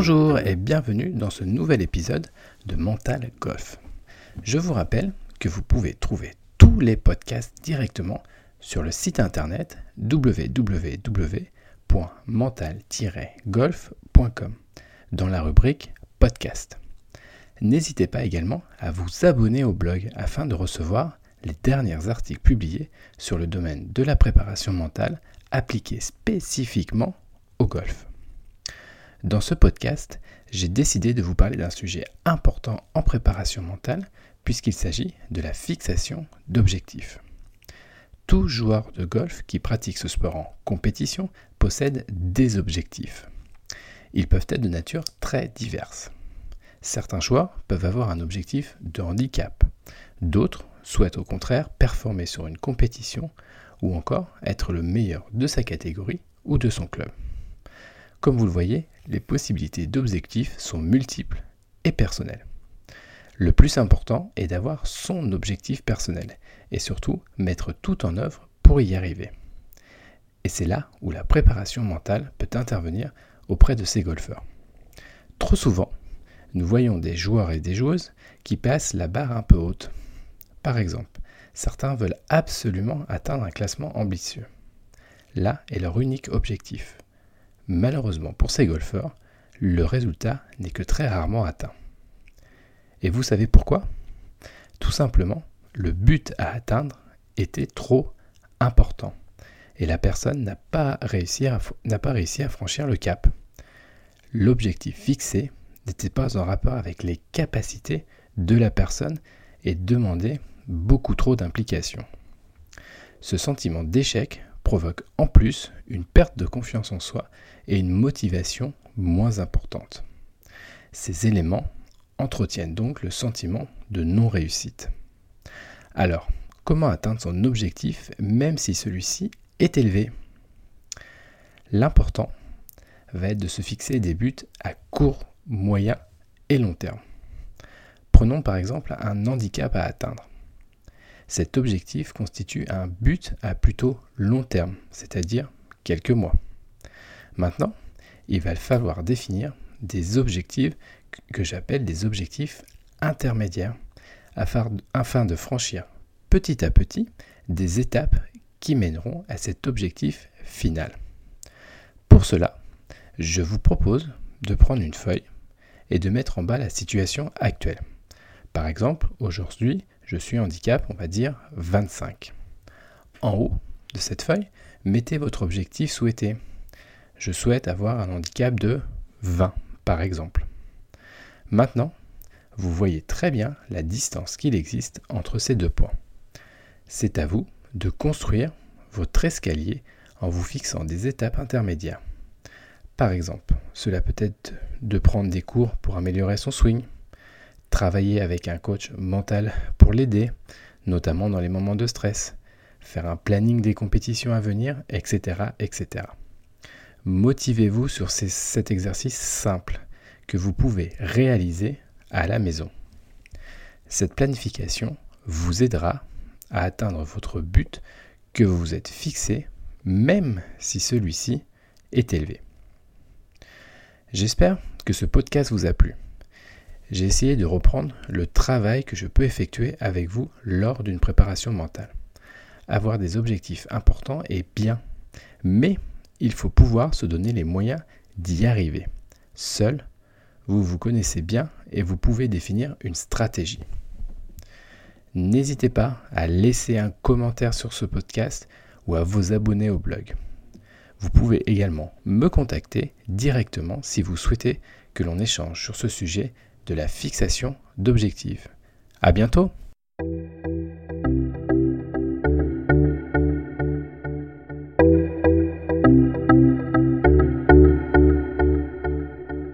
Bonjour et bienvenue dans ce nouvel épisode de Mental Golf. Je vous rappelle que vous pouvez trouver tous les podcasts directement sur le site internet www.mental-golf.com dans la rubrique podcast. N'hésitez pas également à vous abonner au blog afin de recevoir les derniers articles publiés sur le domaine de la préparation mentale appliquée spécifiquement au golf. Dans ce podcast, j'ai décidé de vous parler d'un sujet important en préparation mentale puisqu'il s'agit de la fixation d'objectifs. Tout joueur de golf qui pratique ce sport en compétition possède des objectifs. Ils peuvent être de nature très diverse. Certains joueurs peuvent avoir un objectif de handicap. D'autres souhaitent au contraire performer sur une compétition ou encore être le meilleur de sa catégorie ou de son club. Comme vous le voyez, les possibilités d'objectifs sont multiples et personnelles. Le plus important est d'avoir son objectif personnel et surtout mettre tout en œuvre pour y arriver. Et c'est là où la préparation mentale peut intervenir auprès de ces golfeurs. Trop souvent, nous voyons des joueurs et des joueuses qui passent la barre un peu haute. Par exemple, certains veulent absolument atteindre un classement ambitieux. Là est leur unique objectif. Malheureusement pour ces golfeurs, le résultat n'est que très rarement atteint. Et vous savez pourquoi? Tout simplement, le but à atteindre était trop important et la personne n'a pas, réussi à, franchir le cap. L'objectif fixé n'était pas en rapport avec les capacités de la personne et demandait beaucoup trop d'implication. Ce sentiment d'échec provoque en plus une perte de confiance en soi et une motivation moins importante. Ces éléments entretiennent donc le sentiment de non-réussite. Alors, comment atteindre son objectif même si celui-ci est élevé? L'important va être de se fixer des buts à court, moyen et long terme. Prenons par exemple un handicap à atteindre. Cet objectif constitue un but à plutôt long terme, c'est-à-dire quelques mois. Maintenant, il va falloir définir des objectifs que j'appelle des objectifs intermédiaires afin de franchir petit à petit des étapes qui mèneront à cet objectif final. Pour cela, je vous propose de prendre une feuille et de mettre en bas la situation actuelle. Par exemple, aujourd'hui, je suis handicap, on va dire 25. En haut de cette feuille, mettez votre objectif souhaité. Je souhaite avoir un handicap de 20, par exemple. Maintenant, vous voyez très bien la distance qu'il existe entre ces deux points. C'est à vous de construire votre escalier en vous fixant des étapes intermédiaires. Par exemple, cela peut être de prendre des cours pour améliorer son swing, travailler avec un coach mental pour l'aider, notamment dans les moments de stress, faire un planning des compétitions à venir, etc. etc. Motivez-vous sur cet exercice simple que vous pouvez réaliser à la maison. Cette planification vous aidera à atteindre votre but que vous vous êtes fixé, même si celui-ci est élevé. J'espère que ce podcast vous a plu j'ai essayé de reprendre le travail que je peux effectuer avec vous lors d'une préparation mentale. Avoir des objectifs importants est bien, mais il faut pouvoir se donner les moyens d'y arriver. Seul, vous vous connaissez bien et vous pouvez définir une stratégie. N'hésitez pas à laisser un commentaire sur ce podcast ou à vous abonner au blog. Vous pouvez également me contacter directement si vous souhaitez que l'on échange sur ce sujet de la fixation d'objectifs. À bientôt!